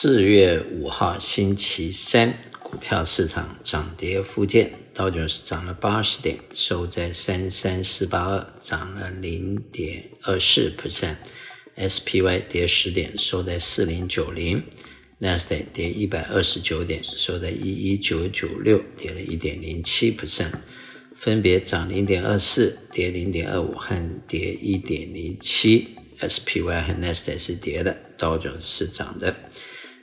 四月五号星期三，股票市场涨跌互见，道琼斯涨了八十点，收在三三四八二，涨了零点二四 percent；SPY 跌十点，收在四零九零；纳斯达克跌一百二十九点，收在一一九九六，跌了一点零七 percent。分别涨零点二四，跌零点二五和跌一点零七。SPY 和纳斯达克是跌的，道琼斯是涨的。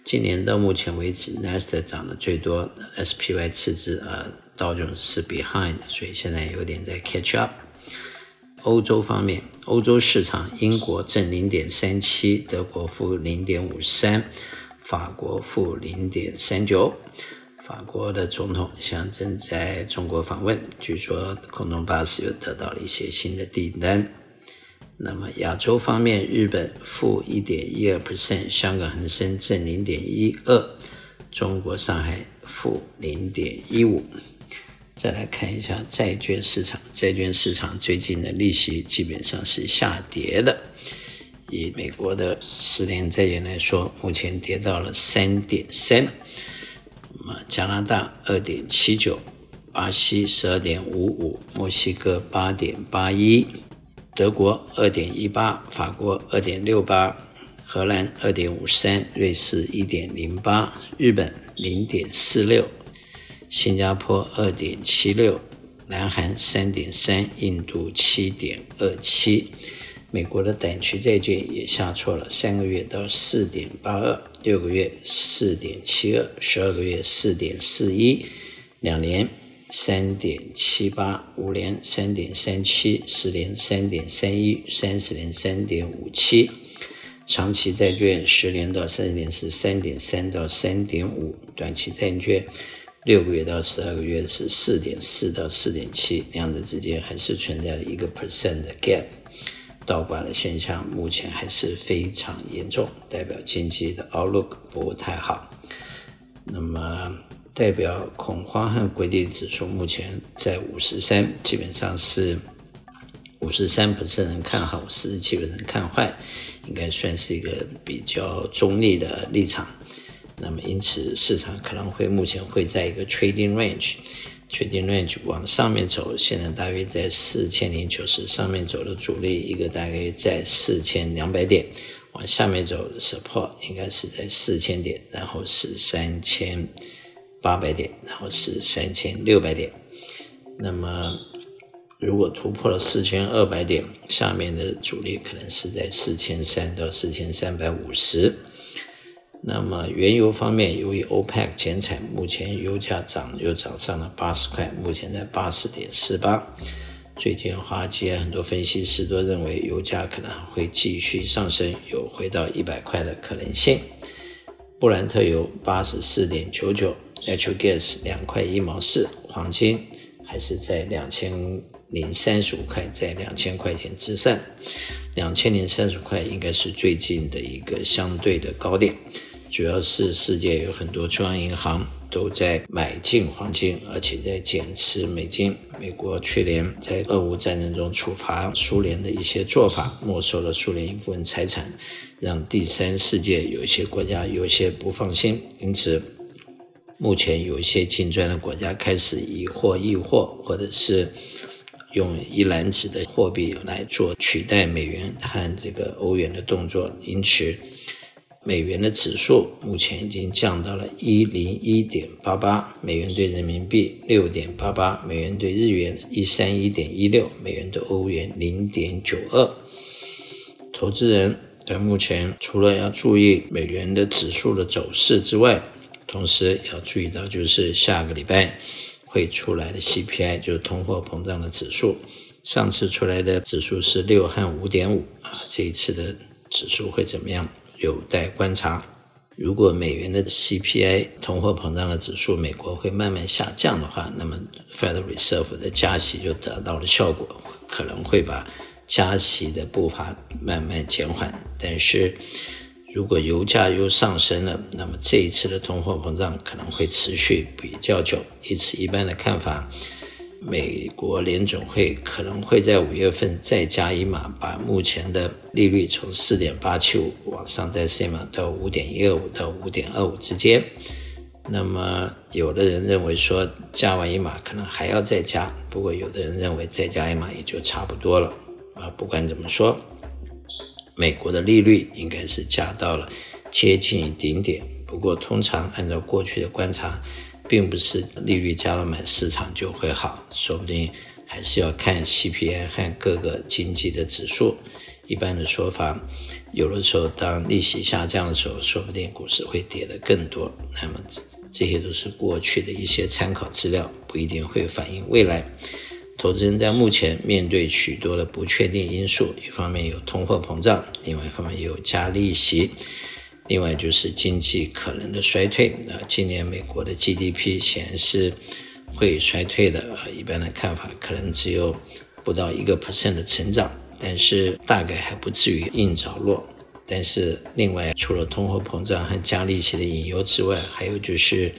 今年到目前为止，纳斯达克涨得最多，SPY 次之，呃，道琼斯是 behind，所以现在有点在 catch up。欧洲方面，欧洲市场，英国正零点三七，德国负零点五三，法国负零点三九。法国的总统现正在中国访问，据说空中巴士又得到了一些新的订单。那么亚洲方面，日本负一点一二 percent，香港恒生正零点一二，中国上海负零点一五。再来看一下债券市场，债券市场最近的利息基本上是下跌的。以美国的十年债券来说，目前跌到了三点三。那么加拿大二点七九，巴西十二点五五，墨西哥八点八一。德国二点一八，法国二点六八，荷兰二点五三，瑞士一点零八，日本零点四六，新加坡二点七六，南韩三点三，印度七点二七。美国的短期债券也下挫了，三个月到四点八二，六个月四点七二，十二个月四点四一，两年。三点七八，五年三点三七，十年三点三一，三十年三点五七，长期债券十年到三十年是三点三到三点五，短期债券六个月到十二个月是四点四到四点七，两者之间还是存在了一个 percent 的 gap，倒挂的现象目前还是非常严重，代表经济的 outlook 不太好。那么。代表恐慌和规律指数目前在五十三，基本上是五十三不是人看好，四十七 percent 看坏，应该算是一个比较中立的立场。那么因此市场可能会目前会在一个 trading range，trading range 往上面走，现在大约在四千零九十上面走的主力一个大约在四千两百点，往下面走的 support 应该是在四千点，然后是三千。八百点，然后是三千六百点。那么，如果突破了四千二百点，下面的阻力可能是在四千三到四千三百五十。那么，原油方面，由于 OPEC 减产，目前油价涨又涨上了八十块，目前在八十点四八。最近华尔街很多分析师都认为油价可能会继续上升，有回到一百块的可能性。布兰特油八十四点九九。Natural gas 两块一毛四，黄金还是在两千零三十五块，在两千块钱之上，两千零三十块应该是最近的一个相对的高点。主要是世界有很多中央银行都在买进黄金，而且在减持美金。美国去年在俄乌战争中处罚苏联的一些做法，没收了苏联一部分财产，让第三世界有一些国家有些不放心，因此。目前有一些金砖的国家开始以货易货，或者是用一篮子的货币来做取代美元和这个欧元的动作，因此美元的指数目前已经降到了一零一点八八，美元兑人民币六点八八，美元兑日元一三一点一六，美元兑欧元零点九二。投资人在目前除了要注意美元的指数的走势之外，同时要注意到，就是下个礼拜会出来的 CPI，就是通货膨胀的指数。上次出来的指数是六和五点五啊，这一次的指数会怎么样？有待观察。如果美元的 CPI 通货膨胀的指数美国会慢慢下降的话，那么 Federal Reserve 的加息就得到了效果，可能会把加息的步伐慢慢减缓。但是，如果油价又上升了，那么这一次的通货膨胀可能会持续比较久。以此，一般的看法，美国联准会可能会在五月份再加一码，把目前的利率从四点八七五往上再升一码到五点一二五到五点二五之间。那么，有的人认为说加完一码可能还要再加，不过有的人认为再加一码也就差不多了。啊，不管怎么说，美国的利率应该是加到了接近顶点。不过，通常按照过去的观察，并不是利率加了满，市场就会好，说不定还是要看 CPI 和各个经济的指数。一般的说法，有的时候当利息下降的时候，说不定股市会跌得更多。那么，这些都是过去的一些参考资料，不一定会反映未来。投资人在目前面对许多的不确定因素，一方面有通货膨胀，另外一方面有加利息，另外就是经济可能的衰退。啊，今年美国的 GDP 显然是会衰退的啊，一般的看法可能只有不到一个 percent 的成长，但是大概还不至于硬着陆。但是，另外除了通货膨胀和加利息的引诱之外，还有就是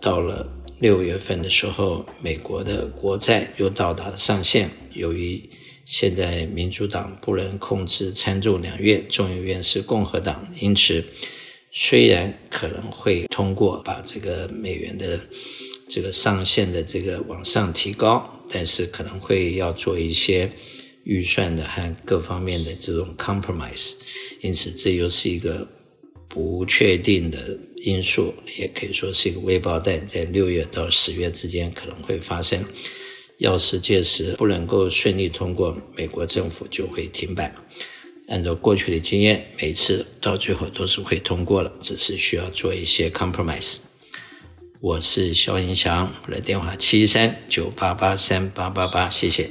到了六月份的时候，美国的国债又到达了上限。由于现在民主党不能控制参众两院，众议院是共和党，因此虽然可能会通过把这个美元的这个上限的这个往上提高，但是可能会要做一些。预算的和各方面的这种 compromise，因此这又是一个不确定的因素，也可以说是一个微爆弹，在六月到十月之间可能会发生。要是届时不能够顺利通过，美国政府就会停摆。按照过去的经验，每次到最后都是会通过了，只是需要做一些 compromise。我是肖云祥，我的电话七三九八八三八八八，谢谢。